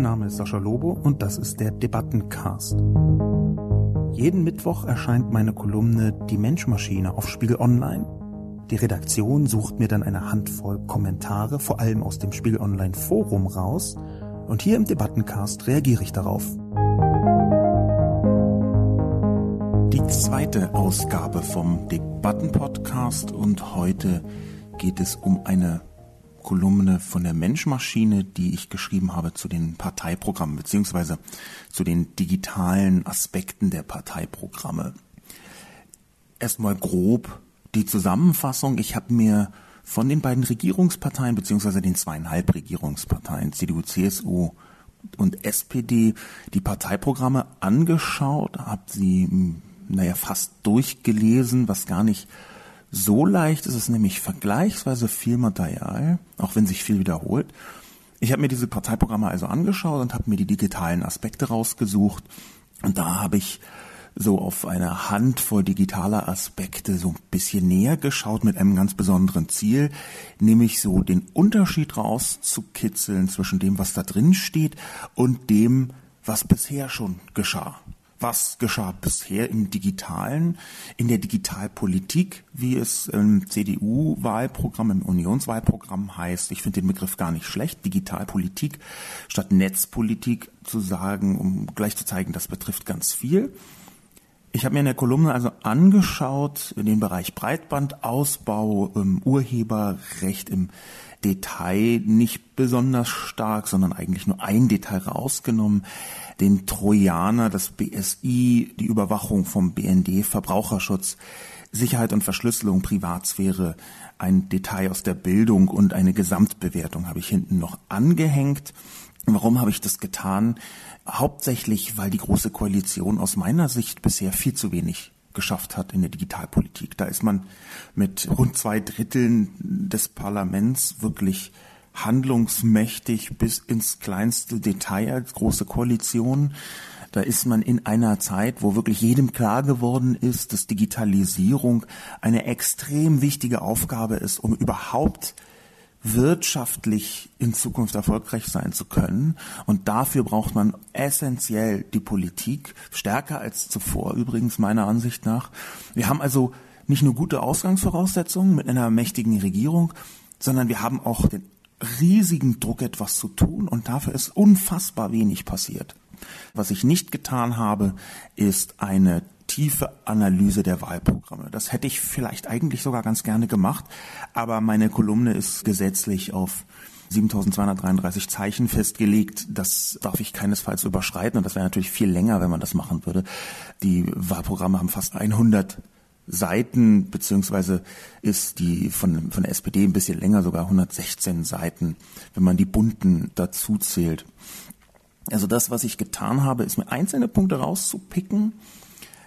Mein Name ist Sascha Lobo und das ist der Debattencast. Jeden Mittwoch erscheint meine Kolumne Die Menschmaschine auf Spiegel Online. Die Redaktion sucht mir dann eine Handvoll Kommentare, vor allem aus dem Spiegel Online Forum raus, und hier im Debattencast reagiere ich darauf. Die zweite Ausgabe vom Debattenpodcast und heute geht es um eine Kolumne von der Menschmaschine, die ich geschrieben habe zu den Parteiprogrammen beziehungsweise zu den digitalen Aspekten der Parteiprogramme. Erstmal grob die Zusammenfassung. Ich habe mir von den beiden Regierungsparteien beziehungsweise den zweieinhalb Regierungsparteien CDU, CSU und SPD die Parteiprogramme angeschaut, habe sie naja fast durchgelesen, was gar nicht so leicht ist es nämlich vergleichsweise viel Material, auch wenn sich viel wiederholt. Ich habe mir diese Parteiprogramme also angeschaut und habe mir die digitalen Aspekte rausgesucht. Und da habe ich so auf eine Handvoll digitaler Aspekte so ein bisschen näher geschaut mit einem ganz besonderen Ziel, nämlich so den Unterschied rauszukitzeln zwischen dem, was da drin steht und dem, was bisher schon geschah was geschah bisher im Digitalen, in der Digitalpolitik, wie es im CDU-Wahlprogramm, im Unionswahlprogramm heißt. Ich finde den Begriff gar nicht schlecht, Digitalpolitik statt Netzpolitik zu sagen, um gleich zu zeigen, das betrifft ganz viel. Ich habe mir in der Kolumne also angeschaut, in den Bereich Breitbandausbau, ähm, Urheberrecht im Detail nicht besonders stark, sondern eigentlich nur ein Detail rausgenommen den Trojaner, das BSI, die Überwachung vom BND, Verbraucherschutz, Sicherheit und Verschlüsselung, Privatsphäre, ein Detail aus der Bildung und eine Gesamtbewertung habe ich hinten noch angehängt. Warum habe ich das getan? Hauptsächlich, weil die Große Koalition aus meiner Sicht bisher viel zu wenig geschafft hat in der Digitalpolitik. Da ist man mit rund zwei Dritteln des Parlaments wirklich handlungsmächtig bis ins kleinste Detail als große Koalition. Da ist man in einer Zeit, wo wirklich jedem klar geworden ist, dass Digitalisierung eine extrem wichtige Aufgabe ist, um überhaupt wirtschaftlich in Zukunft erfolgreich sein zu können. Und dafür braucht man essentiell die Politik, stärker als zuvor übrigens meiner Ansicht nach. Wir haben also nicht nur gute Ausgangsvoraussetzungen mit einer mächtigen Regierung, sondern wir haben auch den riesigen Druck, etwas zu tun und dafür ist unfassbar wenig passiert. Was ich nicht getan habe, ist eine tiefe Analyse der Wahlprogramme. Das hätte ich vielleicht eigentlich sogar ganz gerne gemacht, aber meine Kolumne ist gesetzlich auf 7233 Zeichen festgelegt. Das darf ich keinesfalls überschreiten und das wäre natürlich viel länger, wenn man das machen würde. Die Wahlprogramme haben fast 100 Seiten, beziehungsweise ist die von, von der SPD ein bisschen länger, sogar 116 Seiten, wenn man die bunten dazu zählt. Also das, was ich getan habe, ist mir einzelne Punkte rauszupicken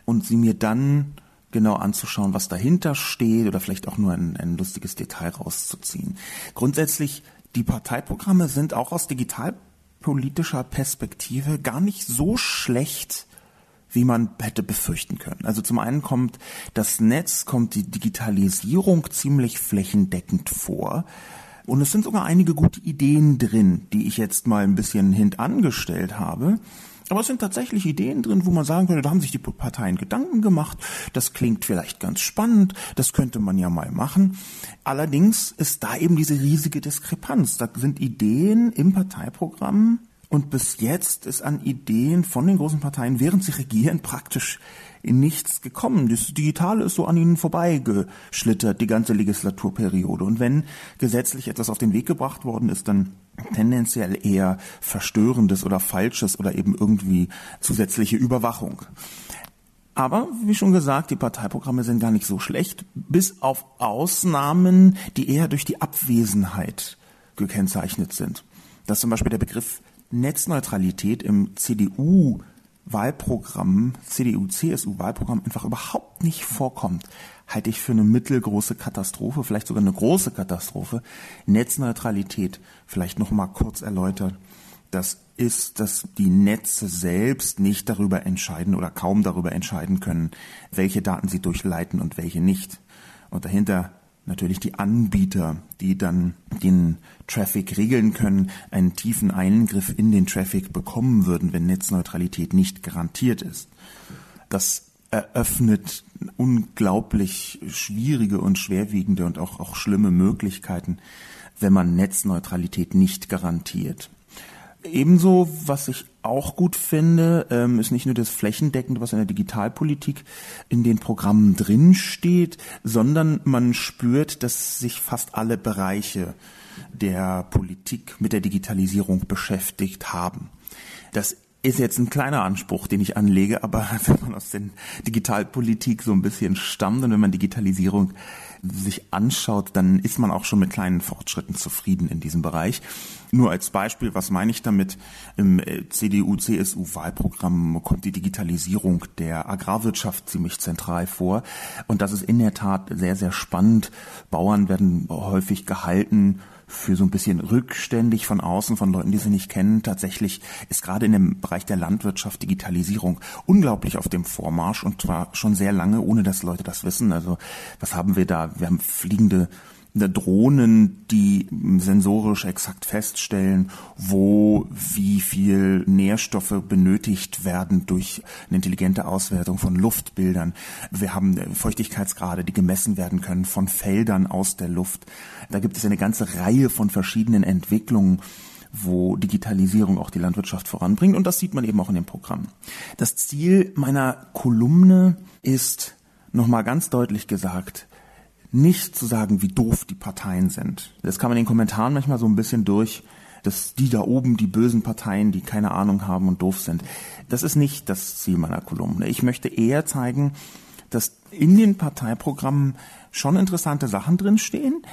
und sie mir dann genau anzuschauen, was dahinter steht oder vielleicht auch nur ein, ein lustiges Detail rauszuziehen. Grundsätzlich, die Parteiprogramme sind auch aus digitalpolitischer Perspektive gar nicht so schlecht wie man hätte befürchten können. Also zum einen kommt das Netz, kommt die Digitalisierung ziemlich flächendeckend vor. Und es sind sogar einige gute Ideen drin, die ich jetzt mal ein bisschen hintangestellt habe. Aber es sind tatsächlich Ideen drin, wo man sagen könnte, da haben sich die Parteien Gedanken gemacht. Das klingt vielleicht ganz spannend. Das könnte man ja mal machen. Allerdings ist da eben diese riesige Diskrepanz. Da sind Ideen im Parteiprogramm, und bis jetzt ist an Ideen von den großen Parteien, während sie regieren, praktisch in nichts gekommen. Das Digitale ist so an ihnen vorbeigeschlittert, die ganze Legislaturperiode. Und wenn gesetzlich etwas auf den Weg gebracht worden ist, dann tendenziell eher Verstörendes oder Falsches oder eben irgendwie zusätzliche Überwachung. Aber, wie schon gesagt, die Parteiprogramme sind gar nicht so schlecht, bis auf Ausnahmen, die eher durch die Abwesenheit gekennzeichnet sind. Das ist zum Beispiel der Begriff Netzneutralität im CDU-Wahlprogramm, CDU-CSU-Wahlprogramm einfach überhaupt nicht vorkommt, halte ich für eine mittelgroße Katastrophe, vielleicht sogar eine große Katastrophe. Netzneutralität, vielleicht noch mal kurz erläutert. Das ist, dass die Netze selbst nicht darüber entscheiden oder kaum darüber entscheiden können, welche Daten sie durchleiten und welche nicht. Und dahinter natürlich die Anbieter, die dann den Traffic regeln können, einen tiefen Eingriff in den Traffic bekommen würden, wenn Netzneutralität nicht garantiert ist. Das eröffnet unglaublich schwierige und schwerwiegende und auch, auch schlimme Möglichkeiten, wenn man Netzneutralität nicht garantiert. Ebenso, was ich auch gut finde, ähm, ist nicht nur das Flächendeckende, was in der Digitalpolitik in den Programmen drinsteht, sondern man spürt, dass sich fast alle Bereiche der Politik mit der Digitalisierung beschäftigt haben. Das ist jetzt ein kleiner Anspruch, den ich anlege, aber wenn man aus der Digitalpolitik so ein bisschen stammt und wenn man Digitalisierung sich anschaut, dann ist man auch schon mit kleinen Fortschritten zufrieden in diesem Bereich. Nur als Beispiel, was meine ich damit? Im äh, CDU-CSU-Wahlprogramm kommt die Digitalisierung der Agrarwirtschaft ziemlich zentral vor. Und das ist in der Tat sehr, sehr spannend. Bauern werden häufig gehalten, für so ein bisschen rückständig von außen, von Leuten, die sie nicht kennen. Tatsächlich ist gerade in dem Bereich der Landwirtschaft Digitalisierung unglaublich auf dem Vormarsch und zwar schon sehr lange, ohne dass Leute das wissen. Also was haben wir da? Wir haben fliegende Drohnen, die sensorisch exakt feststellen, wo wie viel Nährstoffe benötigt werden durch eine intelligente Auswertung von Luftbildern. Wir haben Feuchtigkeitsgrade, die gemessen werden können von Feldern aus der Luft. Da gibt es eine ganze Reihe von verschiedenen Entwicklungen wo Digitalisierung auch die Landwirtschaft voranbringt. Und das sieht man eben auch in dem Programm. Das Ziel meiner Kolumne ist, nochmal ganz deutlich gesagt, nicht zu sagen, wie doof die Parteien sind. Das kann man in den Kommentaren manchmal so ein bisschen durch, dass die da oben, die bösen Parteien, die keine Ahnung haben und doof sind. Das ist nicht das Ziel meiner Kolumne. Ich möchte eher zeigen, dass in den Parteiprogrammen schon interessante Sachen drinstehen,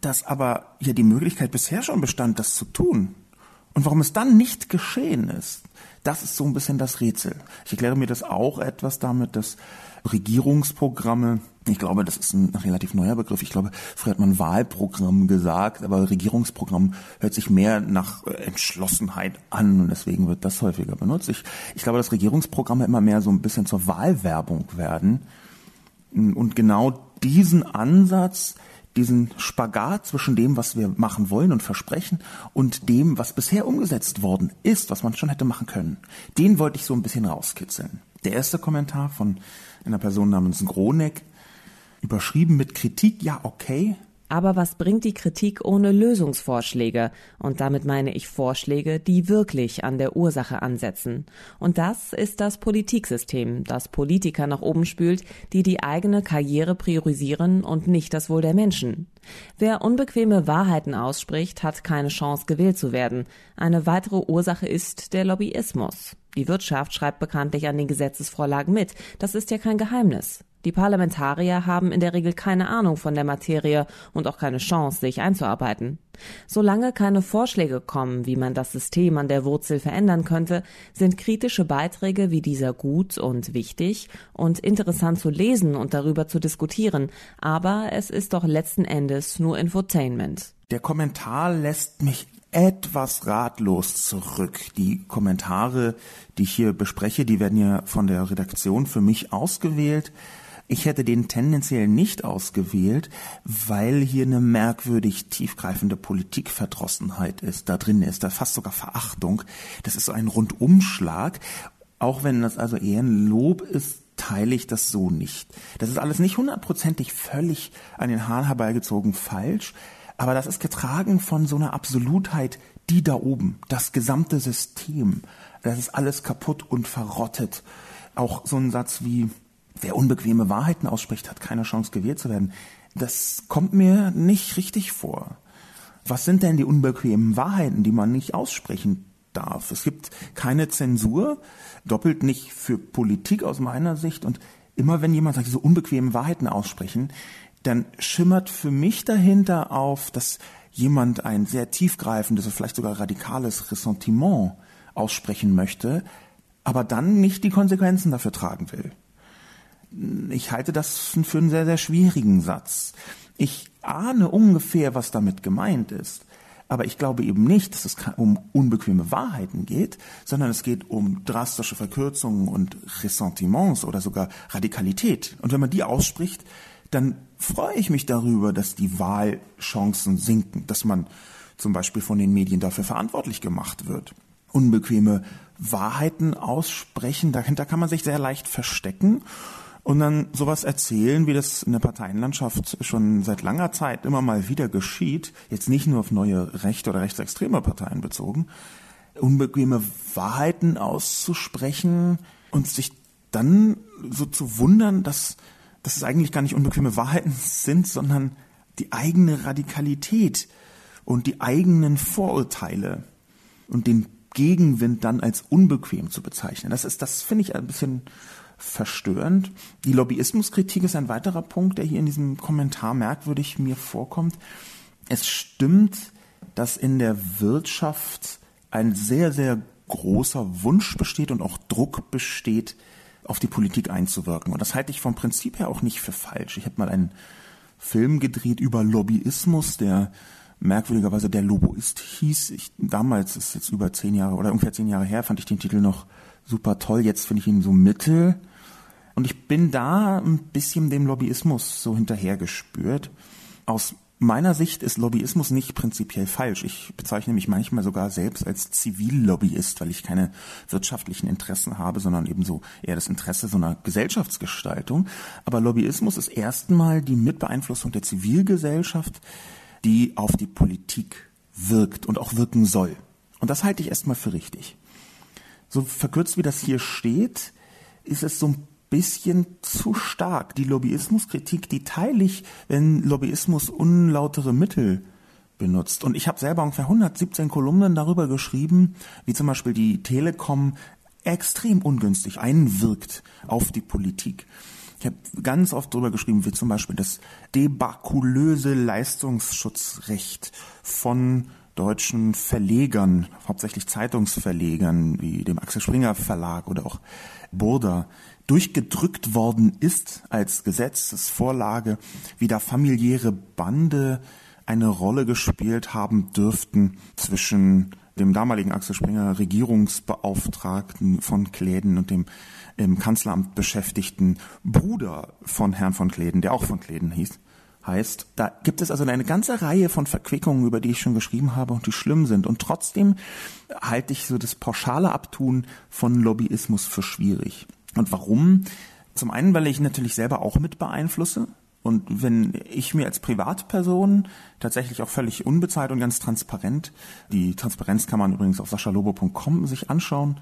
dass aber ja die Möglichkeit bisher schon bestand, das zu tun. Und warum es dann nicht geschehen ist, das ist so ein bisschen das Rätsel. Ich erkläre mir das auch etwas damit, dass Regierungsprogramme, ich glaube, das ist ein relativ neuer Begriff. Ich glaube, früher hat man Wahlprogramm gesagt, aber Regierungsprogramm hört sich mehr nach äh, Entschlossenheit an und deswegen wird das häufiger benutzt. Ich, ich glaube, dass Regierungsprogramme immer mehr so ein bisschen zur Wahlwerbung werden. Und genau diesen Ansatz, diesen Spagat zwischen dem, was wir machen wollen und versprechen und dem, was bisher umgesetzt worden ist, was man schon hätte machen können, den wollte ich so ein bisschen rauskitzeln. Der erste Kommentar von einer Person namens Groneck, überschrieben mit Kritik, ja, okay. Aber was bringt die Kritik ohne Lösungsvorschläge? Und damit meine ich Vorschläge, die wirklich an der Ursache ansetzen. Und das ist das Politiksystem, das Politiker nach oben spült, die die eigene Karriere priorisieren und nicht das Wohl der Menschen. Wer unbequeme Wahrheiten ausspricht, hat keine Chance gewählt zu werden. Eine weitere Ursache ist der Lobbyismus. Die Wirtschaft schreibt bekanntlich an den Gesetzesvorlagen mit. Das ist ja kein Geheimnis. Die Parlamentarier haben in der Regel keine Ahnung von der Materie und auch keine Chance, sich einzuarbeiten. Solange keine Vorschläge kommen, wie man das System an der Wurzel verändern könnte, sind kritische Beiträge wie dieser gut und wichtig und interessant zu lesen und darüber zu diskutieren, aber es ist doch letzten Endes nur Infotainment. Der Kommentar lässt mich etwas ratlos zurück. Die Kommentare, die ich hier bespreche, die werden ja von der Redaktion für mich ausgewählt. Ich hätte den tendenziell nicht ausgewählt, weil hier eine merkwürdig tiefgreifende Politikverdrossenheit ist. Da drin ist da fast sogar Verachtung. Das ist so ein Rundumschlag. Auch wenn das also eher ein Lob ist, teile ich das so nicht. Das ist alles nicht hundertprozentig völlig an den Haaren herbeigezogen falsch. Aber das ist getragen von so einer Absolutheit, die da oben, das gesamte System, das ist alles kaputt und verrottet. Auch so ein Satz wie, wer unbequeme Wahrheiten ausspricht, hat keine Chance gewählt zu werden. Das kommt mir nicht richtig vor. Was sind denn die unbequemen Wahrheiten, die man nicht aussprechen darf? Es gibt keine Zensur, doppelt nicht für Politik aus meiner Sicht und immer wenn jemand sagt, so unbequeme Wahrheiten aussprechen, dann schimmert für mich dahinter auf, dass jemand ein sehr tiefgreifendes, vielleicht sogar radikales Ressentiment aussprechen möchte, aber dann nicht die Konsequenzen dafür tragen will. Ich halte das für einen sehr, sehr schwierigen Satz. Ich ahne ungefähr, was damit gemeint ist. Aber ich glaube eben nicht, dass es um unbequeme Wahrheiten geht, sondern es geht um drastische Verkürzungen und Ressentiments oder sogar Radikalität. Und wenn man die ausspricht, dann freue ich mich darüber, dass die Wahlchancen sinken, dass man zum Beispiel von den Medien dafür verantwortlich gemacht wird. Unbequeme Wahrheiten aussprechen, dahinter kann man sich sehr leicht verstecken und dann sowas erzählen, wie das in der Parteienlandschaft schon seit langer Zeit immer mal wieder geschieht, jetzt nicht nur auf neue rechte oder rechtsextreme Parteien bezogen, unbequeme Wahrheiten auszusprechen und sich dann so zu wundern, dass, dass es eigentlich gar nicht unbequeme Wahrheiten sind, sondern die eigene Radikalität und die eigenen Vorurteile und den Gegenwind dann als unbequem zu bezeichnen. Das ist, das finde ich ein bisschen verstörend. Die Lobbyismuskritik ist ein weiterer Punkt, der hier in diesem Kommentar merkwürdig mir vorkommt. Es stimmt, dass in der Wirtschaft ein sehr, sehr großer Wunsch besteht und auch Druck besteht, auf die Politik einzuwirken. Und das halte ich vom Prinzip her auch nicht für falsch. Ich habe mal einen Film gedreht über Lobbyismus, der merkwürdigerweise der Loboist hieß. Ich, damals, ist jetzt über zehn Jahre oder ungefähr zehn Jahre her, fand ich den Titel noch super toll. Jetzt finde ich ihn so mittel. Und ich bin da ein bisschen dem Lobbyismus so hinterhergespürt. Aus meiner Sicht ist Lobbyismus nicht prinzipiell falsch. Ich bezeichne mich manchmal sogar selbst als Zivillobbyist, weil ich keine wirtschaftlichen Interessen habe, sondern eben so eher das Interesse so einer Gesellschaftsgestaltung. Aber Lobbyismus ist erstmal die Mitbeeinflussung der Zivilgesellschaft, die auf die Politik wirkt und auch wirken soll. Und das halte ich erstmal für richtig. So verkürzt wie das hier steht, ist es so ein bisschen zu stark. Die Lobbyismuskritik, die teile ich, wenn Lobbyismus unlautere Mittel benutzt. Und ich habe selber ungefähr 117 Kolumnen darüber geschrieben, wie zum Beispiel die Telekom extrem ungünstig einwirkt auf die Politik. Ich habe ganz oft darüber geschrieben, wie zum Beispiel das debakulöse Leistungsschutzrecht von deutschen Verlegern, hauptsächlich Zeitungsverlegern wie dem Axel Springer Verlag oder auch Burda, durchgedrückt worden ist als Gesetzesvorlage, wie da familiäre Bande eine Rolle gespielt haben dürften zwischen dem damaligen Axel Springer Regierungsbeauftragten von Kläden und dem im Kanzleramt beschäftigten Bruder von Herrn von Kläden, der auch von Kläden hieß heißt. Da gibt es also eine ganze Reihe von Verquickungen, über die ich schon geschrieben habe und die schlimm sind. Und trotzdem halte ich so das pauschale Abtun von Lobbyismus für schwierig. Und warum? Zum einen, weil ich natürlich selber auch mit beeinflusse. Und wenn ich mir als Privatperson tatsächlich auch völlig unbezahlt und ganz transparent, die Transparenz kann man übrigens auf saschalobo.com sich anschauen,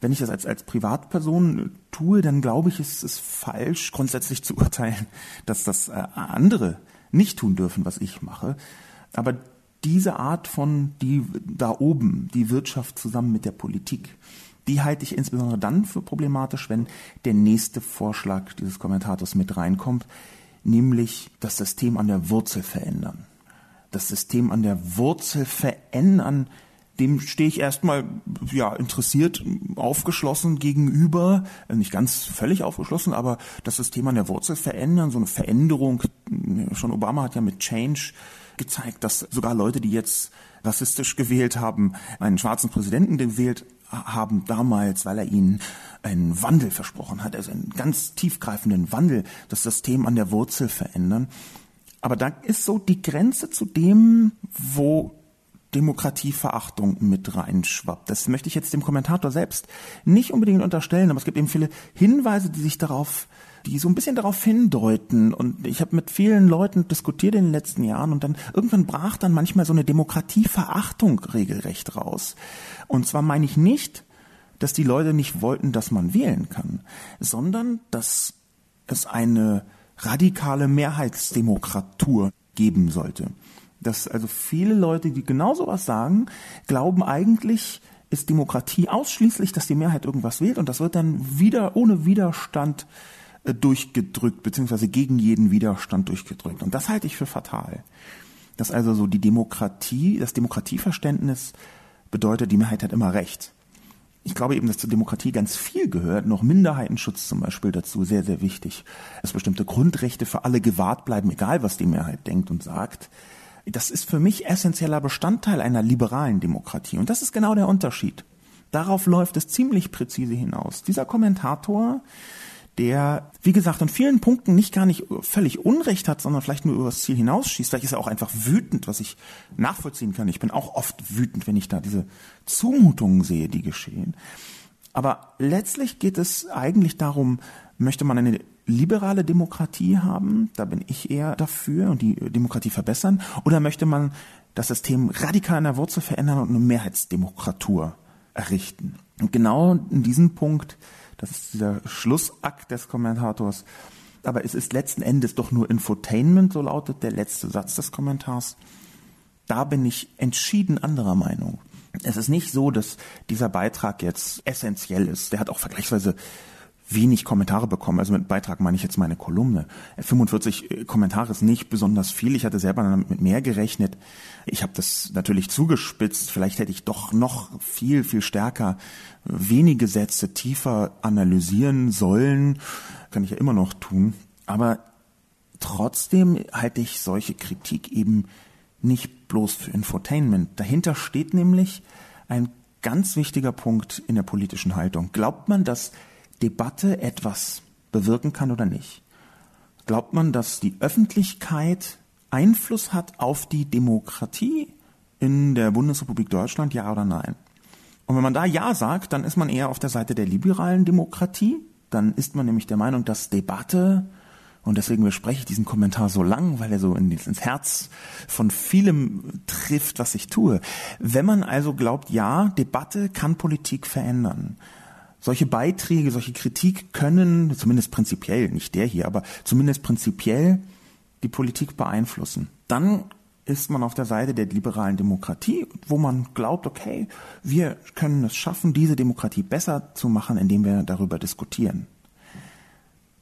wenn ich das als, als Privatperson tue, dann glaube ich, ist es falsch, grundsätzlich zu urteilen, dass das äh, andere nicht tun dürfen, was ich mache. Aber diese Art von, die da oben, die Wirtschaft zusammen mit der Politik, die halte ich insbesondere dann für problematisch, wenn der nächste Vorschlag dieses Kommentators mit reinkommt, nämlich das System an der Wurzel verändern. Das System an der Wurzel verändern, dem stehe ich erstmal ja interessiert, aufgeschlossen gegenüber, äh, nicht ganz völlig aufgeschlossen, aber das System an der Wurzel verändern, so eine Veränderung. Schon Obama hat ja mit Change gezeigt, dass sogar Leute, die jetzt rassistisch gewählt haben, einen schwarzen Präsidenten gewählt haben damals, weil er ihnen einen Wandel versprochen hat, also einen ganz tiefgreifenden Wandel, das System an der Wurzel verändern. Aber da ist so die Grenze zu dem, wo Demokratieverachtung mit reinschwappt. Das möchte ich jetzt dem Kommentator selbst nicht unbedingt unterstellen, aber es gibt eben viele Hinweise, die sich darauf, die so ein bisschen darauf hindeuten. Und ich habe mit vielen Leuten diskutiert in den letzten Jahren und dann irgendwann brach dann manchmal so eine Demokratieverachtung regelrecht raus. Und zwar meine ich nicht, dass die Leute nicht wollten, dass man wählen kann, sondern dass es eine radikale Mehrheitsdemokratur geben sollte. Dass also viele Leute, die genau sowas sagen, glauben eigentlich, ist Demokratie ausschließlich, dass die Mehrheit irgendwas wählt und das wird dann wieder ohne Widerstand durchgedrückt, beziehungsweise gegen jeden Widerstand durchgedrückt. Und das halte ich für fatal. Dass also so die Demokratie, das Demokratieverständnis bedeutet, die Mehrheit hat immer Recht. Ich glaube eben, dass zur Demokratie ganz viel gehört, noch Minderheitenschutz zum Beispiel dazu, sehr, sehr wichtig. Dass bestimmte Grundrechte für alle gewahrt bleiben, egal was die Mehrheit denkt und sagt das ist für mich essentieller Bestandteil einer liberalen Demokratie. Und das ist genau der Unterschied. Darauf läuft es ziemlich präzise hinaus. Dieser Kommentator, der, wie gesagt, in vielen Punkten nicht gar nicht völlig Unrecht hat, sondern vielleicht nur übers Ziel hinausschießt. Vielleicht ist er auch einfach wütend, was ich nachvollziehen kann. Ich bin auch oft wütend, wenn ich da diese Zumutungen sehe, die geschehen. Aber letztlich geht es eigentlich darum, möchte man eine liberale Demokratie haben, da bin ich eher dafür und die Demokratie verbessern, oder möchte man das System radikal an der Wurzel verändern und eine Mehrheitsdemokratur errichten? Und genau in diesem Punkt, das ist dieser Schlussakt des Kommentators, aber es ist letzten Endes doch nur Infotainment, so lautet der letzte Satz des Kommentars. Da bin ich entschieden anderer Meinung. Es ist nicht so, dass dieser Beitrag jetzt essentiell ist. Der hat auch vergleichsweise wenig Kommentare bekommen. Also mit Beitrag meine ich jetzt meine Kolumne. 45 äh, Kommentare ist nicht besonders viel. Ich hatte selber mit mehr gerechnet. Ich habe das natürlich zugespitzt. Vielleicht hätte ich doch noch viel, viel stärker wenige Sätze tiefer analysieren sollen. Kann ich ja immer noch tun. Aber trotzdem halte ich solche Kritik eben nicht bloß für Infotainment. Dahinter steht nämlich ein ganz wichtiger Punkt in der politischen Haltung. Glaubt man, dass Debatte etwas bewirken kann oder nicht? Glaubt man, dass die Öffentlichkeit Einfluss hat auf die Demokratie in der Bundesrepublik Deutschland, ja oder nein? Und wenn man da Ja sagt, dann ist man eher auf der Seite der liberalen Demokratie. Dann ist man nämlich der Meinung, dass Debatte, und deswegen bespreche ich diesen Kommentar so lang, weil er so ins Herz von vielem trifft, was ich tue. Wenn man also glaubt, ja, Debatte kann Politik verändern, solche Beiträge, solche Kritik können, zumindest prinzipiell, nicht der hier, aber zumindest prinzipiell die Politik beeinflussen. Dann ist man auf der Seite der liberalen Demokratie, wo man glaubt, okay, wir können es schaffen, diese Demokratie besser zu machen, indem wir darüber diskutieren.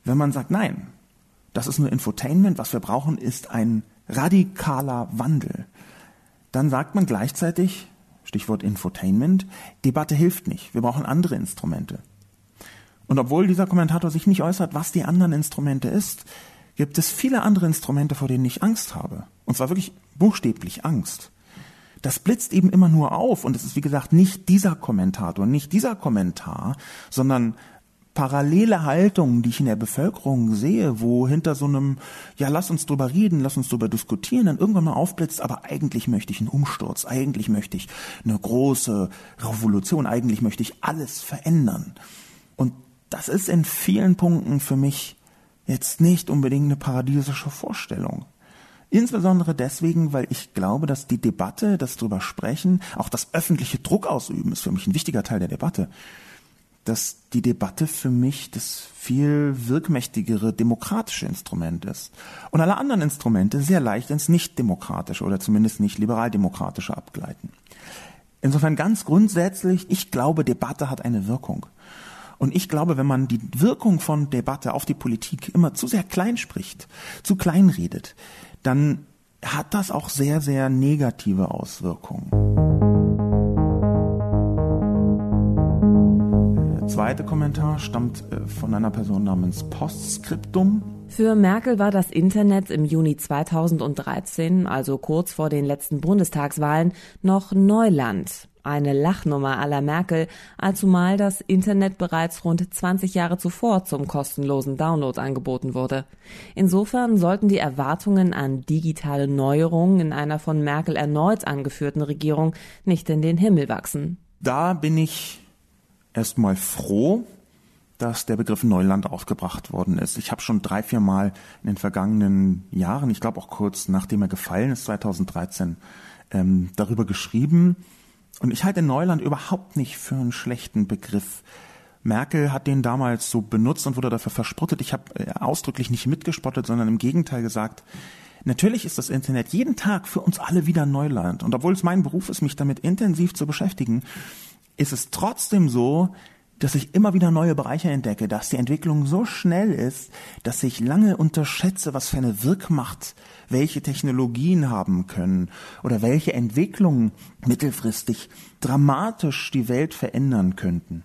Wenn man sagt, nein, das ist nur Infotainment, was wir brauchen, ist ein radikaler Wandel, dann sagt man gleichzeitig, Stichwort Infotainment, Debatte hilft nicht. Wir brauchen andere Instrumente. Und obwohl dieser Kommentator sich nicht äußert, was die anderen Instrumente ist, gibt es viele andere Instrumente, vor denen ich Angst habe. Und zwar wirklich buchstäblich Angst. Das blitzt eben immer nur auf und es ist wie gesagt nicht dieser Kommentator, nicht dieser Kommentar, sondern parallele Haltungen, die ich in der Bevölkerung sehe, wo hinter so einem, ja, lass uns drüber reden, lass uns drüber diskutieren, dann irgendwann mal aufblitzt, aber eigentlich möchte ich einen Umsturz, eigentlich möchte ich eine große Revolution, eigentlich möchte ich alles verändern. Und das ist in vielen Punkten für mich jetzt nicht unbedingt eine paradiesische Vorstellung. Insbesondere deswegen, weil ich glaube, dass die Debatte, das drüber sprechen, auch das öffentliche Druck ausüben, ist für mich ein wichtiger Teil der Debatte, dass die Debatte für mich das viel wirkmächtigere demokratische Instrument ist. Und alle anderen Instrumente sehr leicht ins nicht-demokratische oder zumindest nicht liberal-demokratische abgleiten. Insofern ganz grundsätzlich, ich glaube, Debatte hat eine Wirkung. Und ich glaube, wenn man die Wirkung von Debatte auf die Politik immer zu sehr klein spricht, zu klein redet, dann hat das auch sehr, sehr negative Auswirkungen. Zweite Kommentar stammt äh, von einer Person namens Postscriptum. Für Merkel war das Internet im Juni 2013, also kurz vor den letzten Bundestagswahlen, noch Neuland. Eine Lachnummer aller Merkel, allzumal das Internet bereits rund 20 Jahre zuvor zum kostenlosen Download angeboten wurde. Insofern sollten die Erwartungen an digitale Neuerungen in einer von Merkel erneut angeführten Regierung nicht in den Himmel wachsen. Da bin ich erstmal froh, dass der Begriff Neuland aufgebracht worden ist. Ich habe schon drei, vier Mal in den vergangenen Jahren, ich glaube auch kurz nachdem er gefallen ist, 2013, ähm, darüber geschrieben. Und ich halte Neuland überhaupt nicht für einen schlechten Begriff. Merkel hat den damals so benutzt und wurde dafür verspottet. Ich habe äh, ausdrücklich nicht mitgespottet, sondern im Gegenteil gesagt, natürlich ist das Internet jeden Tag für uns alle wieder Neuland. Und obwohl es mein Beruf ist, mich damit intensiv zu beschäftigen, ist es trotzdem so, dass ich immer wieder neue Bereiche entdecke, dass die Entwicklung so schnell ist, dass ich lange unterschätze, was für eine Wirkmacht welche Technologien haben können oder welche Entwicklungen mittelfristig dramatisch die Welt verändern könnten.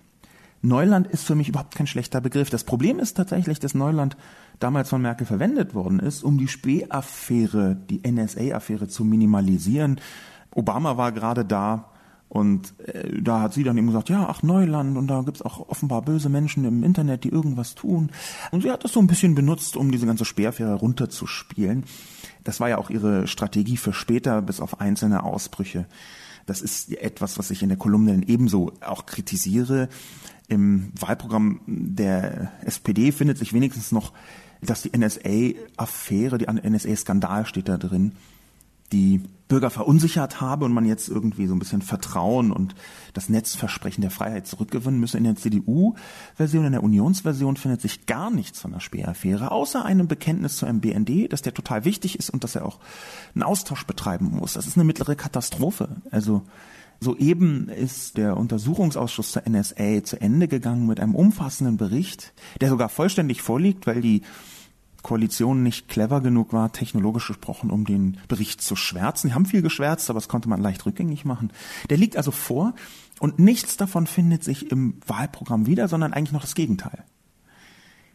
Neuland ist für mich überhaupt kein schlechter Begriff. Das Problem ist tatsächlich, dass Neuland damals von Merkel verwendet worden ist, um die Spee-Affäre, die NSA-Affäre zu minimalisieren. Obama war gerade da, Und äh, da hat sie dann eben gesagt, ja, ach Neuland und da gibt's auch offenbar böse Menschen im Internet, die irgendwas tun. Und sie hat das so ein bisschen benutzt, um diese ganze Speerfähre runterzuspielen. Das war ja auch ihre Strategie für später, bis auf einzelne Ausbrüche. Das ist etwas, was ich in der Kolumne ebenso auch kritisiere. Im Wahlprogramm der SPD findet sich wenigstens noch, dass die NSA-Affäre, die NSA-Skandal steht da drin, die Bürger verunsichert habe und man jetzt irgendwie so ein bisschen Vertrauen und das Netzversprechen der Freiheit zurückgewinnen müsse. In der CDU-Version, in der Unionsversion findet sich gar nichts von der Speeraffäre, außer einem Bekenntnis zur MBND, dass der total wichtig ist und dass er auch einen Austausch betreiben muss. Das ist eine mittlere Katastrophe. Also Soeben ist der Untersuchungsausschuss zur NSA zu Ende gegangen mit einem umfassenden Bericht, der sogar vollständig vorliegt, weil die Koalition nicht clever genug war, technologisch gesprochen, um den Bericht zu schwärzen. Die haben viel geschwärzt, aber das konnte man leicht rückgängig machen. Der liegt also vor und nichts davon findet sich im Wahlprogramm wieder, sondern eigentlich noch das Gegenteil.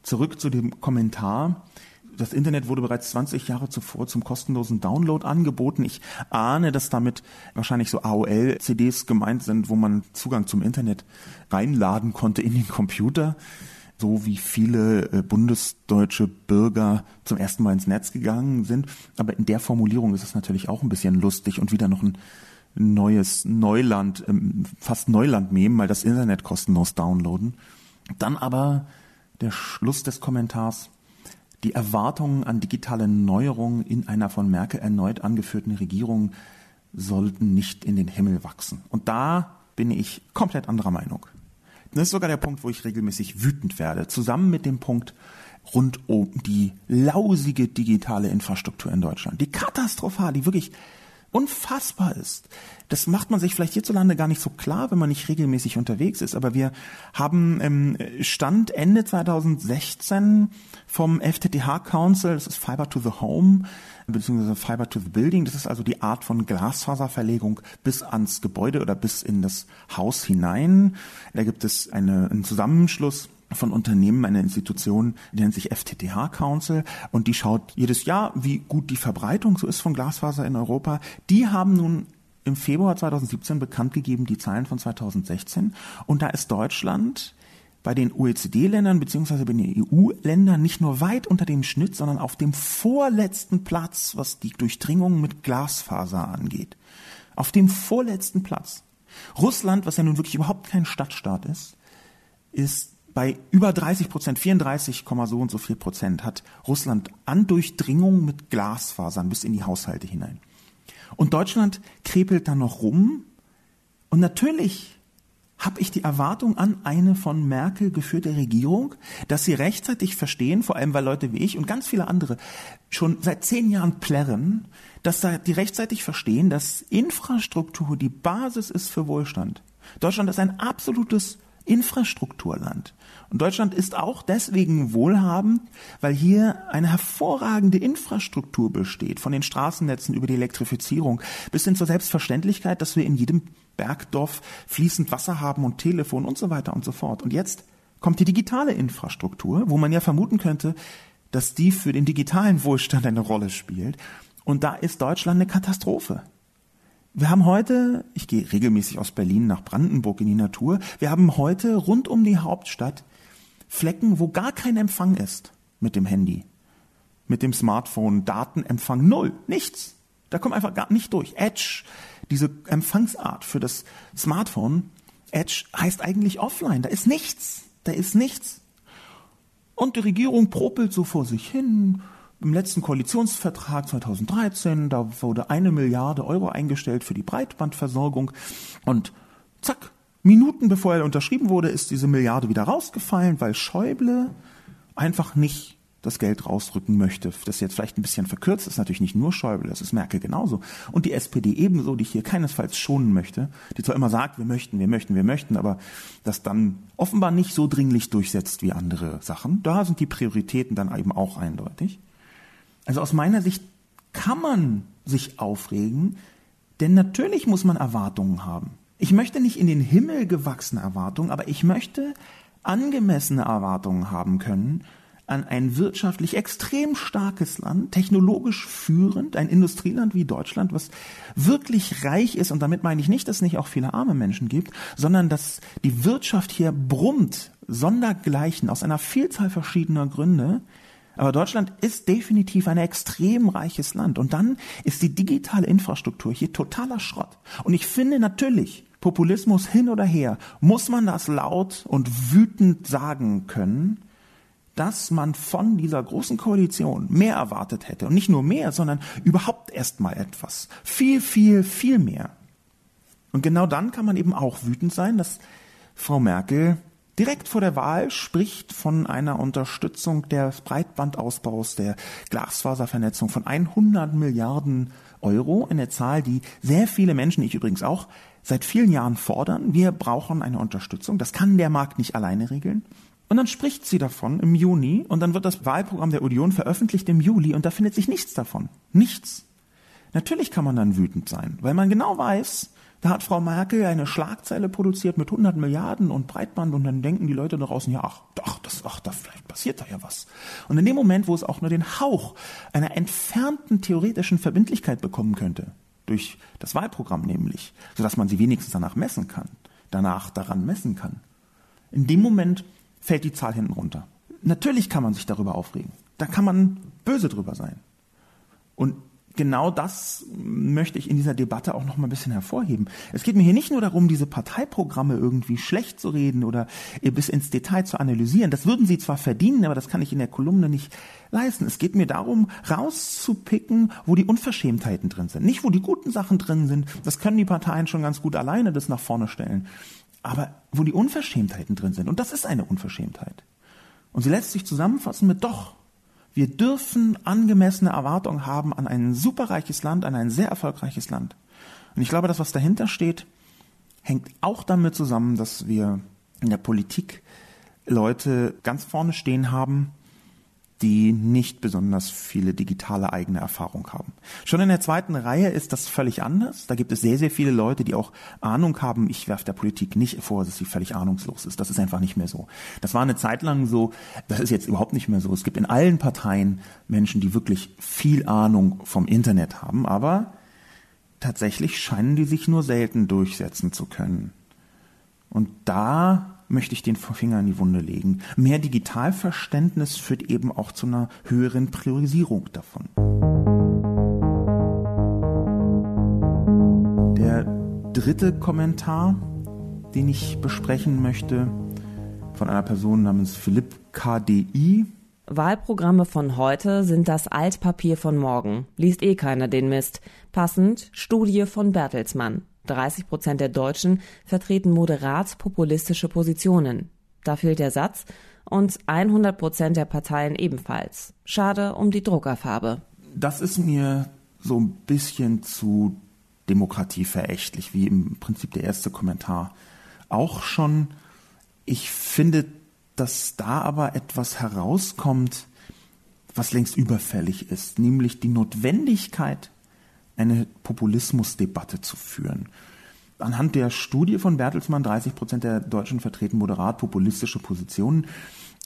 Zurück zu dem Kommentar. Das Internet wurde bereits 20 Jahre zuvor zum kostenlosen Download angeboten. Ich ahne, dass damit wahrscheinlich so AOL-CDs gemeint sind, wo man Zugang zum Internet reinladen konnte in den Computer so wie viele äh, bundesdeutsche Bürger zum ersten Mal ins Netz gegangen sind. Aber in der Formulierung ist es natürlich auch ein bisschen lustig und wieder noch ein neues Neuland, ähm, fast Neuland-Meme, mal das Internet kostenlos downloaden. Dann aber der Schluss des Kommentars. Die Erwartungen an digitale Neuerungen in einer von Merkel erneut angeführten Regierung sollten nicht in den Himmel wachsen. Und da bin ich komplett anderer Meinung. Das ist sogar der Punkt, wo ich regelmäßig wütend werde. Zusammen mit dem Punkt rund um die lausige digitale Infrastruktur in Deutschland. Die katastrophal, die wirklich unfassbar ist. Das macht man sich vielleicht hierzulande gar nicht so klar, wenn man nicht regelmäßig unterwegs ist. Aber wir haben ähm, Stand Ende 2016 vom FTTH Council, das ist Fiber to the Home, beziehungsweise Fiber to the Building. Das ist also die Art von Glasfaserverlegung bis ans Gebäude oder bis in das Haus hinein. Da gibt es eine, einen Zusammenschluss von Unternehmen, eine Institution, die nennt sich FTTH Council und die schaut jedes Jahr, wie gut die Verbreitung so ist von Glasfaser in Europa. Die haben nun im Februar 2017 bekannt gegeben die Zahlen von 2016 und da ist Deutschland bei den OECD-Ländern beziehungsweise bei den EU-Ländern nicht nur weit unter dem Schnitt, sondern auf dem vorletzten Platz, was die Durchdringung mit Glasfaser angeht. Auf dem vorletzten Platz. Russland, was ja nun wirklich überhaupt kein Stadtstaat ist, ist bei über 30 Prozent, 34, so und so viel Prozent hat Russland an Durchdringung mit Glasfasern bis in die Haushalte hinein. Und Deutschland krepelt da noch rum. Und natürlich habe ich die Erwartung an eine von Merkel geführte Regierung, dass sie rechtzeitig verstehen, vor allem weil Leute wie ich und ganz viele andere schon seit zehn Jahren plärren, dass da die rechtzeitig verstehen, dass Infrastruktur die Basis ist für Wohlstand. Deutschland ist ein absolutes Infrastrukturland. Und Deutschland ist auch deswegen wohlhabend, weil hier eine hervorragende Infrastruktur besteht, von den Straßennetzen über die Elektrifizierung bis hin zur Selbstverständlichkeit, dass wir in jedem Bergdorf fließend Wasser haben und Telefon und so weiter und so fort. Und jetzt kommt die digitale Infrastruktur, wo man ja vermuten könnte, dass die für den digitalen Wohlstand eine Rolle spielt. Und da ist Deutschland eine Katastrophe. Wir haben heute, ich gehe regelmäßig aus Berlin nach Brandenburg in die Natur, wir haben heute rund um die Hauptstadt Flecken, wo gar kein Empfang ist mit dem Handy, mit dem Smartphone, Datenempfang null, nichts. Da kommt einfach gar nicht durch. Edge, diese Empfangsart für das Smartphone, Edge heißt eigentlich offline. Da ist nichts. Da ist nichts. Und die Regierung propelt so vor sich hin, im letzten Koalitionsvertrag 2013, da wurde eine Milliarde Euro eingestellt für die Breitbandversorgung und zack, Minuten bevor er unterschrieben wurde, ist diese Milliarde wieder rausgefallen, weil Schäuble einfach nicht das Geld rausrücken möchte. Das jetzt vielleicht ein bisschen verkürzt, ist natürlich nicht nur Schäuble, das ist Merkel genauso. Und die SPD ebenso, die ich hier keinesfalls schonen möchte, die zwar immer sagt, wir möchten, wir möchten, wir möchten, aber das dann offenbar nicht so dringlich durchsetzt wie andere Sachen. Da sind die Prioritäten dann eben auch eindeutig. Also aus meiner Sicht kann man sich aufregen, denn natürlich muss man Erwartungen haben. Ich möchte nicht in den Himmel gewachsene Erwartungen, aber ich möchte angemessene Erwartungen haben können an ein wirtschaftlich extrem starkes Land, technologisch führend, ein Industrieland wie Deutschland, was wirklich reich ist. Und damit meine ich nicht, dass es nicht auch viele arme Menschen gibt, sondern dass die Wirtschaft hier brummt, sondergleichen, aus einer Vielzahl verschiedener Gründe. Aber Deutschland ist definitiv ein extrem reiches Land. Und dann ist die digitale Infrastruktur hier totaler Schrott. Und ich finde natürlich, Populismus hin oder her, muss man das laut und wütend sagen können, dass man von dieser großen Koalition mehr erwartet hätte. Und nicht nur mehr, sondern überhaupt erst mal etwas. Viel, viel, viel mehr. Und genau dann kann man eben auch wütend sein, dass Frau Merkel direkt vor der Wahl spricht von einer Unterstützung des Breitbandausbaus, der Glasfaservernetzung von 100 Milliarden Euro, eine Zahl, die sehr viele Menschen, ich übrigens auch, seit vielen Jahren fordern. Wir brauchen eine Unterstützung. Das kann der Markt nicht alleine regeln. Und dann spricht sie davon im Juni und dann wird das Wahlprogramm der Union veröffentlicht im Juli und da findet sich nichts davon. Nichts. Natürlich kann man dann wütend sein, weil man genau weiß, da hat Frau Merkel eine Schlagzeile produziert mit 100 Milliarden und Breitband und dann denken die Leute da draußen, ja, ach, doch, das, ach, da vielleicht passiert da ja was. Und in dem Moment, wo es auch nur den Hauch einer entfernten theoretischen Verbindlichkeit bekommen könnte, durch das Wahlprogramm nämlich, sodass man sie wenigstens danach messen kann, danach daran messen kann, in dem Moment fällt die Zahl hinten runter. Natürlich kann man sich darüber aufregen. Da kann man böse drüber sein. Und genau das möchte ich in dieser Debatte auch noch mal ein bisschen hervorheben. Es geht mir hier nicht nur darum, diese Parteiprogramme irgendwie schlecht zu reden oder bis ins Detail zu analysieren. Das würden sie zwar verdienen, aber das kann ich in der Kolumne nicht leisten. Es geht mir darum, rauszupicken, wo die Unverschämtheiten drin sind. Nicht, wo die guten Sachen drin sind. Das können die Parteien schon ganz gut alleine das nach vorne stellen aber wo die Unverschämtheiten drin sind. Und das ist eine Unverschämtheit. Und sie lässt sich zusammenfassen mit doch. Wir dürfen angemessene Erwartungen haben an ein superreiches Land, an ein sehr erfolgreiches Land. Und ich glaube, das, was dahinter steht, hängt auch damit zusammen, dass wir in der Politik Leute ganz vorne stehen haben, die nicht besonders viele digitale eigene Erfahrung haben. Schon in der zweiten Reihe ist das völlig anders. Da gibt es sehr, sehr viele Leute, die auch Ahnung haben. Ich werfe der Politik nicht vor, dass sie völlig ahnungslos ist. Das ist einfach nicht mehr so. Das war eine Zeit lang so. Das ist jetzt überhaupt nicht mehr so. Es gibt in allen Parteien Menschen, die wirklich viel Ahnung vom Internet haben, aber tatsächlich scheinen die sich nur selten durchsetzen zu können. Und da möchte ich den Finger in die Wunde legen. Mehr Digitalverständnis führt eben auch zu einer höheren Priorisierung davon. Der dritte Kommentar, den ich besprechen möchte, von einer Person namens Philipp KDI. Wahlprogramme von heute sind das Altpapier von morgen. Liest eh keiner den Mist. Passend Studie von Bertelsmann. 30 Prozent der Deutschen vertreten moderat populistische Positionen. Da fehlt der Satz. Und 100 Prozent der Parteien ebenfalls. Schade um die Druckerfarbe. Das ist mir so ein bisschen zu demokratieverächtlich, wie im Prinzip der erste Kommentar auch schon. Ich finde, dass da aber etwas herauskommt, was längst überfällig ist, nämlich die Notwendigkeit eine Populismusdebatte zu führen. Anhand der Studie von Bertelsmann, 30 Prozent der Deutschen vertreten moderat populistische Positionen.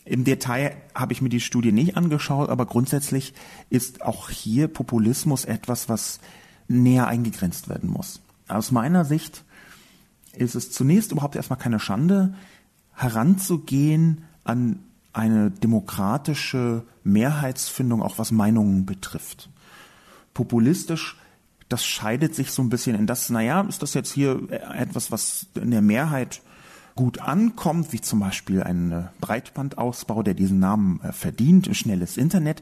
Im Detail habe ich mir die Studie nicht angeschaut, aber grundsätzlich ist auch hier Populismus etwas, was näher eingegrenzt werden muss. Aus meiner Sicht ist es zunächst überhaupt erstmal keine Schande, heranzugehen an eine demokratische Mehrheitsfindung, auch was Meinungen betrifft. Populistisch das scheidet sich so ein bisschen in das, naja, ist das jetzt hier etwas, was in der Mehrheit gut ankommt, wie zum Beispiel ein Breitbandausbau, der diesen Namen äh, verdient, schnelles Internet.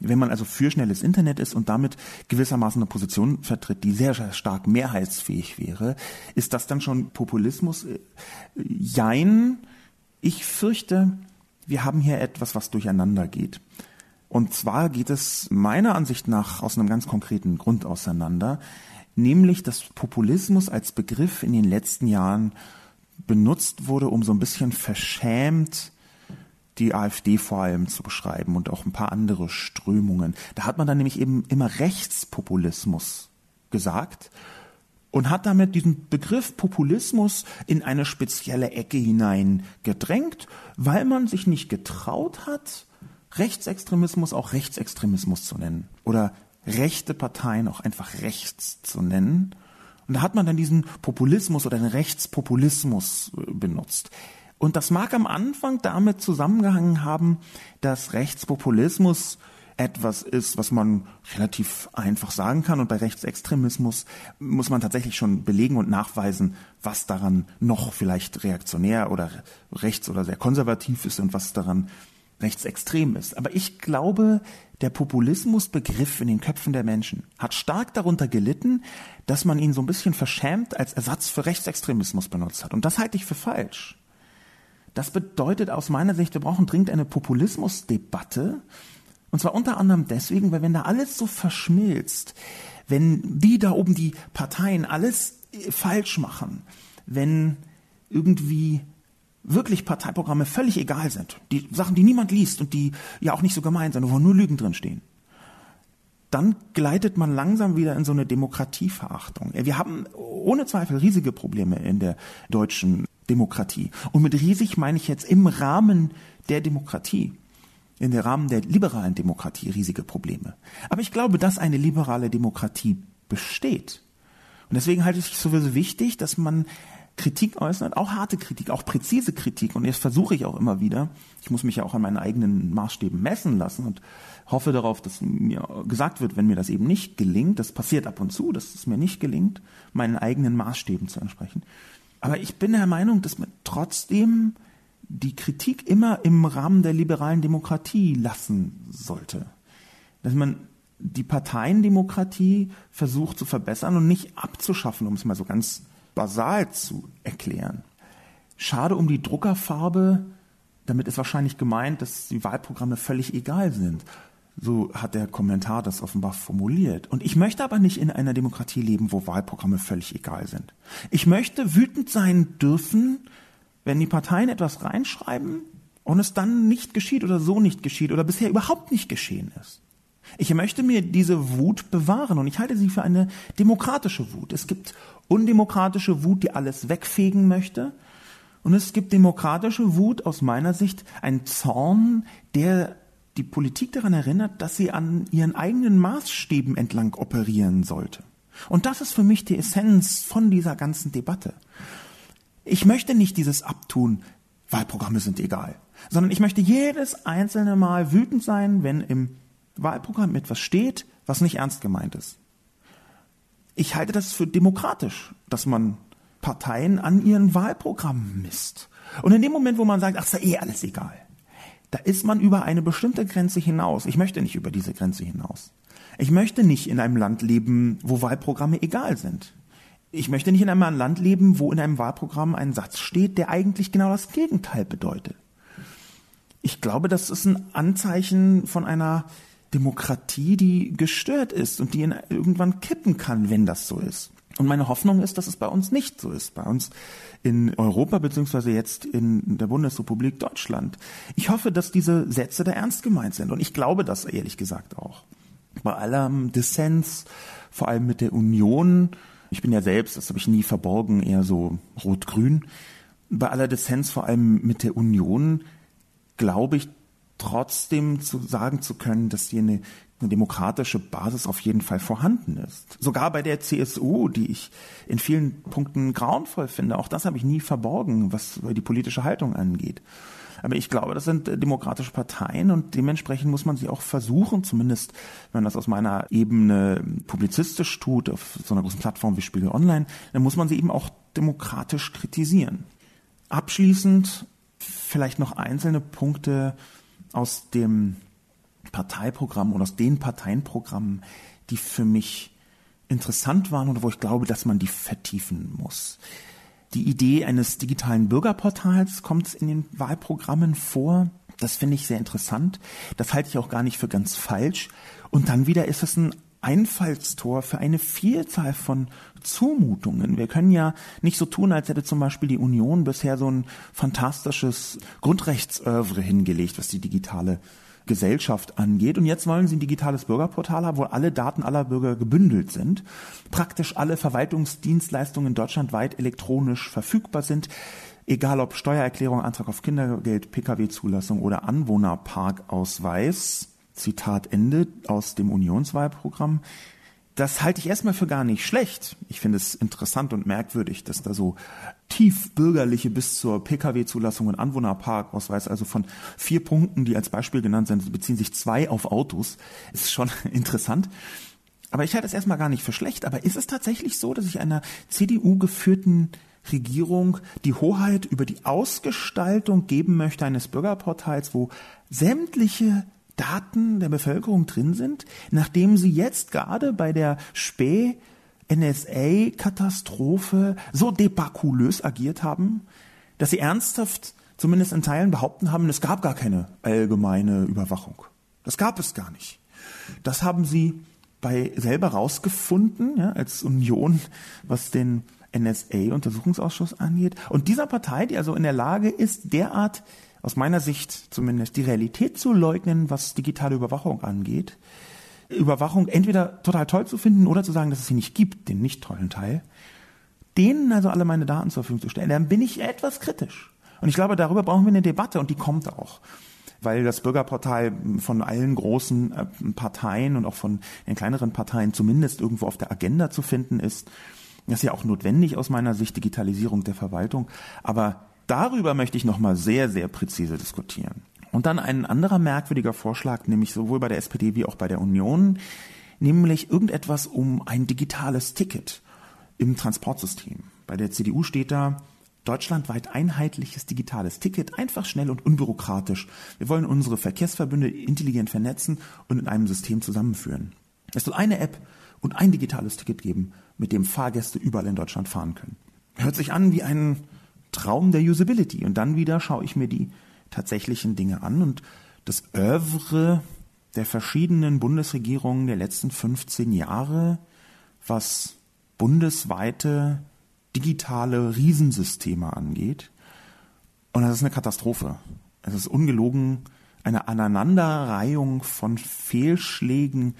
Wenn man also für schnelles Internet ist und damit gewissermaßen eine Position vertritt, die sehr, sehr stark mehrheitsfähig wäre, ist das dann schon Populismus? Äh, jein. Ich fürchte, wir haben hier etwas, was durcheinander geht. Und zwar geht es meiner Ansicht nach aus einem ganz konkreten Grund auseinander, nämlich dass Populismus als Begriff in den letzten Jahren benutzt wurde, um so ein bisschen verschämt die AfD vor allem zu beschreiben und auch ein paar andere Strömungen. Da hat man dann nämlich eben immer Rechtspopulismus gesagt und hat damit diesen Begriff Populismus in eine spezielle Ecke hinein gedrängt, weil man sich nicht getraut hat, Rechtsextremismus auch Rechtsextremismus zu nennen oder rechte Parteien auch einfach rechts zu nennen. Und da hat man dann diesen Populismus oder den Rechtspopulismus äh, benutzt. Und das mag am Anfang damit zusammengehangen haben, dass Rechtspopulismus etwas ist, was man relativ einfach sagen kann. Und bei Rechtsextremismus muss man tatsächlich schon belegen und nachweisen, was daran noch vielleicht reaktionär oder rechts oder sehr konservativ ist und was daran rechtsextrem ist. Aber ich glaube, der Populismusbegriff in den Köpfen der Menschen hat stark darunter gelitten, dass man ihn so ein bisschen verschämt als Ersatz für Rechtsextremismus benutzt hat. Und das halte ich für falsch. Das bedeutet aus meiner Sicht, wir brauchen dringend eine Populismusdebatte. Und zwar unter anderem deswegen, weil wenn da alles so verschmilzt, wenn die da oben die Parteien alles falsch machen, wenn irgendwie wirklich Parteiprogramme völlig egal sind, die Sachen, die niemand liest und die ja auch nicht so gemeint sind, wo nur Lügen drin stehen, dann gleitet man langsam wieder in so eine Demokratieverachtung. Wir haben ohne Zweifel riesige Probleme in der deutschen Demokratie. Und mit riesig meine ich jetzt im Rahmen der Demokratie, in der Rahmen der liberalen Demokratie riesige Probleme. Aber ich glaube, dass eine liberale Demokratie besteht. Und deswegen halte ich es sowieso wichtig, dass man Kritik äußert, auch harte Kritik, auch präzise Kritik. Und jetzt versuche ich auch immer wieder, ich muss mich ja auch an meinen eigenen Maßstäben messen lassen und hoffe darauf, dass mir gesagt wird, wenn mir das eben nicht gelingt, das passiert ab und zu, dass es mir nicht gelingt, meinen eigenen Maßstäben zu entsprechen. Aber ich bin der Meinung, dass man trotzdem die Kritik immer im Rahmen der liberalen Demokratie lassen sollte. Dass man die Parteiendemokratie versucht zu verbessern und nicht abzuschaffen, um es mal so ganz basal zu erklären. Schade um die Druckerfarbe, damit ist wahrscheinlich gemeint, dass die Wahlprogramme völlig egal sind. So hat der Kommentar das offenbar formuliert. Und ich möchte aber nicht in einer Demokratie leben, wo Wahlprogramme völlig egal sind. Ich möchte wütend sein dürfen, wenn die Parteien etwas reinschreiben und es dann nicht geschieht oder so nicht geschieht oder bisher überhaupt nicht geschehen ist. Ich möchte mir diese Wut bewahren und ich halte sie für eine demokratische Wut. Es gibt undemokratische Wut, die alles wegfegen möchte. Und es gibt demokratische Wut aus meiner Sicht, ein Zorn, der die Politik daran erinnert, dass sie an ihren eigenen Maßstäben entlang operieren sollte. Und das ist für mich die Essenz von dieser ganzen Debatte. Ich möchte nicht dieses Abtun, Wahlprogramme sind egal, sondern ich möchte jedes einzelne Mal wütend sein, wenn im Wahlprogramm etwas steht, was nicht ernst gemeint ist. Ich halte das für demokratisch, dass man Parteien an ihren Wahlprogrammen misst. Und in dem Moment, wo man sagt, ach, ist ja eh alles egal, da ist man über eine bestimmte Grenze hinaus. Ich möchte nicht über diese Grenze hinaus. Ich möchte nicht in einem Land leben, wo Wahlprogramme egal sind. Ich möchte nicht in einem Land leben, wo in einem Wahlprogramm ein Satz steht, der eigentlich genau das Gegenteil bedeutet. Ich glaube, das ist ein Anzeichen von einer Demokratie, die gestört ist und die irgendwann kippen kann, wenn das so ist. Und meine Hoffnung ist, dass es bei uns nicht so ist. Bei uns in Europa beziehungsweise jetzt in der Bundesrepublik Deutschland. Ich hoffe, dass diese Sätze da ernst gemeint sind. Und ich glaube das ehrlich gesagt auch. Bei allem Dissens, vor allem mit der Union, ich bin ja selbst, das habe ich nie verborgen, eher so rot-grün. Bei aller Dissens, vor allem mit der Union, glaube ich, trotzdem zu sagen zu können, dass hier eine, eine demokratische Basis auf jeden Fall vorhanden ist. Sogar bei der CSU, die ich in vielen Punkten grauenvoll finde, auch das habe ich nie verborgen, was die politische Haltung angeht. Aber ich glaube, das sind demokratische Parteien und dementsprechend muss man sie auch versuchen, zumindest wenn man das aus meiner Ebene publizistisch tut, auf so einer großen Plattform wie Spiegel Online, dann muss man sie eben auch demokratisch kritisieren. Abschließend vielleicht noch einzelne Punkte aus dem Parteiprogramm oder aus den Parteienprogrammen, die für mich interessant waren oder wo ich glaube, dass man die vertiefen muss. Die Idee eines digitalen Bürgerportals kommt in den Wahlprogrammen vor. Das finde ich sehr interessant. Das halte ich auch gar nicht für ganz falsch. Und dann wieder ist es ein Einfallstor für eine Vielzahl von Zumutungen. Wir können ja nicht so tun, als hätte zum Beispiel die Union bisher so ein fantastisches Grundrechtsövre hingelegt, was die digitale Gesellschaft angeht. Und jetzt wollen sie ein digitales Bürgerportal haben, wo alle Daten aller Bürger gebündelt sind. Praktisch alle Verwaltungsdienstleistungen deutschlandweit elektronisch verfügbar sind. egal ob Steuererklärung, Antrag auf Kindergeld, Pkw-Zulassung oder Anwohnerparkausweis, Zitat Ende aus dem Unionswahlprogramm, das halte ich erstmal für gar nicht schlecht. Ich finde es interessant und merkwürdig, dass da so tiefbürgerliche bis zur Pkw-Zulassung und Anwohnerparkausweis, also von vier Punkten, die als Beispiel genannt sind, beziehen sich zwei auf Autos. Ist schon interessant. Aber ich halte es erstmal gar nicht für schlecht. Aber ist es tatsächlich so, dass ich einer CDU geführten Regierung die Hoheit über die Ausgestaltung geben möchte eines Bürgerportals, wo sämtliche Daten der Bevölkerung drin sind, nachdem sie jetzt gerade bei der Späh NSA-Katastrophe so debakulös agiert haben, dass sie ernsthaft zumindest in Teilen behaupten haben, es gab gar keine allgemeine Überwachung. Das gab es gar nicht. Das haben sie bei selber rausgefunden, ja, als Union, was den NSA-Untersuchungsausschuss angeht. Und dieser Partei, die also in der Lage ist, derart aus meiner Sicht zumindest die Realität zu leugnen, was digitale Überwachung angeht. Überwachung entweder total toll zu finden oder zu sagen, dass es sie nicht gibt, den nicht tollen Teil. Denen also alle meine Daten zur Verfügung zu stellen, dann bin ich etwas kritisch. Und ich glaube, darüber brauchen wir eine Debatte und die kommt auch. Weil das Bürgerportal von allen großen äh, Parteien und auch von den kleineren Parteien zumindest irgendwo auf der Agenda zu finden ist. Das ist ja auch notwendig aus meiner Sicht, Digitalisierung der Verwaltung. Aber Darüber möchte ich nochmal sehr, sehr präzise diskutieren. Und dann ein anderer merkwürdiger Vorschlag, nämlich sowohl bei der SPD wie auch bei der Union, nämlich irgendetwas um ein digitales Ticket im Transportsystem. Bei der CDU steht da, deutschlandweit einheitliches digitales Ticket, einfach schnell und unbürokratisch. Wir wollen unsere Verkehrsverbünde intelligent vernetzen und in einem System zusammenführen. Es soll eine App und ein digitales Ticket geben, mit dem Fahrgäste überall in Deutschland fahren können. Hört sich an wie ein Traum der Usability. Und dann wieder schaue ich mir die tatsächlichen Dinge an und das Övre der verschiedenen Bundesregierungen der letzten 15 Jahre, was bundesweite digitale Riesensysteme angeht. Und das ist eine Katastrophe. Es ist ungelogen eine Aneinanderreihung von Fehlschlägen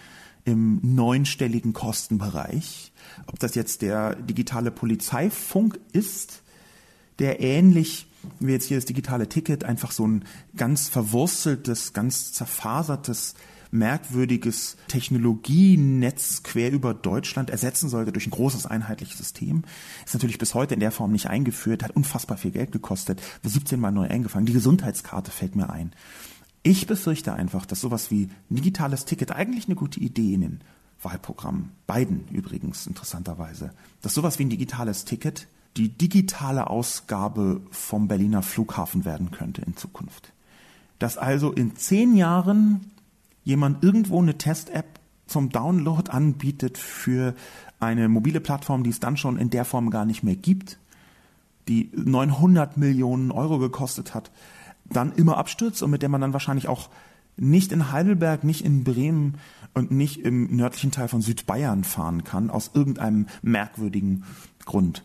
im neunstelligen Kostenbereich. Ob das jetzt der digitale Polizeifunk ist, der ähnlich wie jetzt hier das digitale Ticket einfach so ein ganz verwurzeltes, ganz zerfasertes, merkwürdiges Technologienetz quer über Deutschland ersetzen sollte durch ein großes einheitliches System. Ist natürlich bis heute in der Form nicht eingeführt, hat unfassbar viel Geld gekostet, 17 Mal neu eingefangen. Die Gesundheitskarte fällt mir ein. Ich befürchte einfach, dass sowas wie ein digitales Ticket eigentlich eine gute Idee in den Wahlprogrammen, beiden übrigens interessanterweise, dass sowas wie ein digitales Ticket die digitale Ausgabe vom Berliner Flughafen werden könnte in Zukunft. Dass also in zehn Jahren jemand irgendwo eine Test-App zum Download anbietet für eine mobile Plattform, die es dann schon in der Form gar nicht mehr gibt, die 900 Millionen Euro gekostet hat, dann immer abstürzt und mit der man dann wahrscheinlich auch nicht in Heidelberg, nicht in Bremen und nicht im nördlichen Teil von Südbayern fahren kann, aus irgendeinem merkwürdigen Grund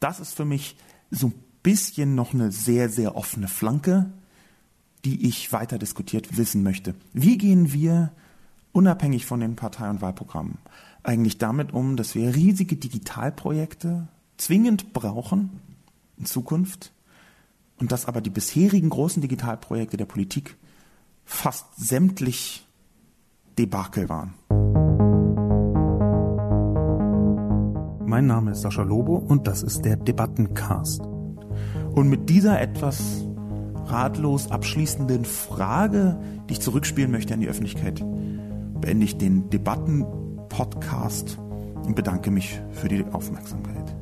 das ist für mich so ein bisschen noch eine sehr, sehr offene Flanke, die ich weiter diskutiert wissen möchte. Wie gehen wir, unabhängig von den Partei- und Wahlprogrammen, eigentlich damit um, dass wir riesige Digitalprojekte zwingend brauchen in Zukunft und dass aber die bisherigen großen Digitalprojekte der Politik fast sämtlich Debakel waren. Mein Name ist Sascha Lobo und das ist der Debattencast. Und mit dieser etwas ratlos abschließenden Frage, die ich zurückspielen möchte an die Öffentlichkeit, beende ich den Debattenpodcast und bedanke mich für die Aufmerksamkeit.